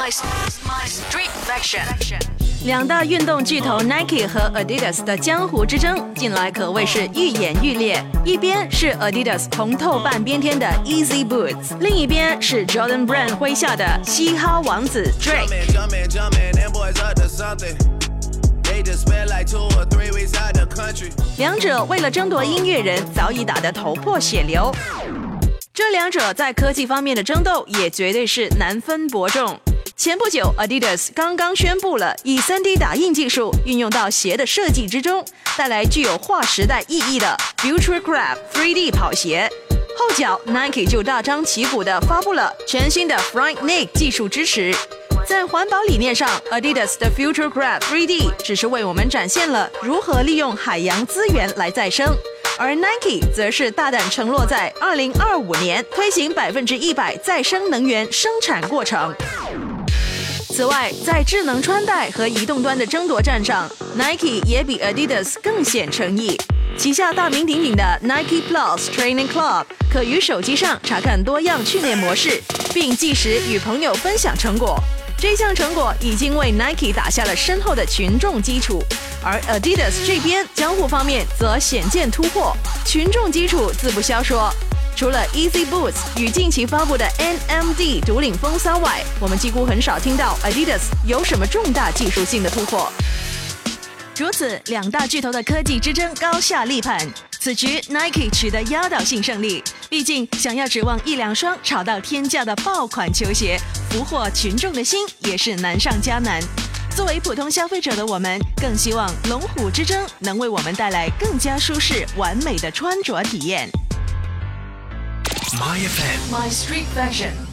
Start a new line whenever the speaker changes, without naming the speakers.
My My Street Fashion。
两大运动巨头 Nike 和 Adidas 的江湖之争，近来可谓是愈演愈烈。一边是 Adidas 红透半边天的 Easy Boots，另一边是 Jordan Brand 麾下的嘻哈王子 Drake。两者为了争夺音乐人，早已打得头破血流。这两者在科技方面的争斗，也绝对是难分伯仲。前不久，Adidas 刚刚宣布了以 3D 打印技术运用到鞋的设计之中，带来具有划时代意义的 Futurecraft 3D 跑鞋。后脚 Nike 就大张旗鼓地发布了全新的 Flyknit 技术支持。在环保理念上，Adidas 的 Futurecraft 3D 只是为我们展现了如何利用海洋资源来再生，而 Nike 则是大胆承诺在2025年推行百分之一百再生能源生产过程。此外，在智能穿戴和移动端的争夺战上，Nike 也比 Adidas 更显诚意。旗下大名鼎鼎的 Nike Plus Training Club 可于手机上查看多样训练模式，并即时与朋友分享成果。这项成果已经为 Nike 打下了深厚的群众基础，而 Adidas 这边交互方面则显见突破，群众基础自不消说。除了 Easy Boots 与近期发布的 NMD 独领风骚外，我们几乎很少听到 Adidas 有什么重大技术性的突破。如此，两大巨头的科技之争高下立判。此局 Nike 取得压倒性胜利，毕竟想要指望一两双炒到天价的爆款球鞋俘获群众的心，也是难上加难。作为普通消费者的我们，更希望龙虎之争能为我们带来更加舒适、完美的穿着体验。
My FM. My street version.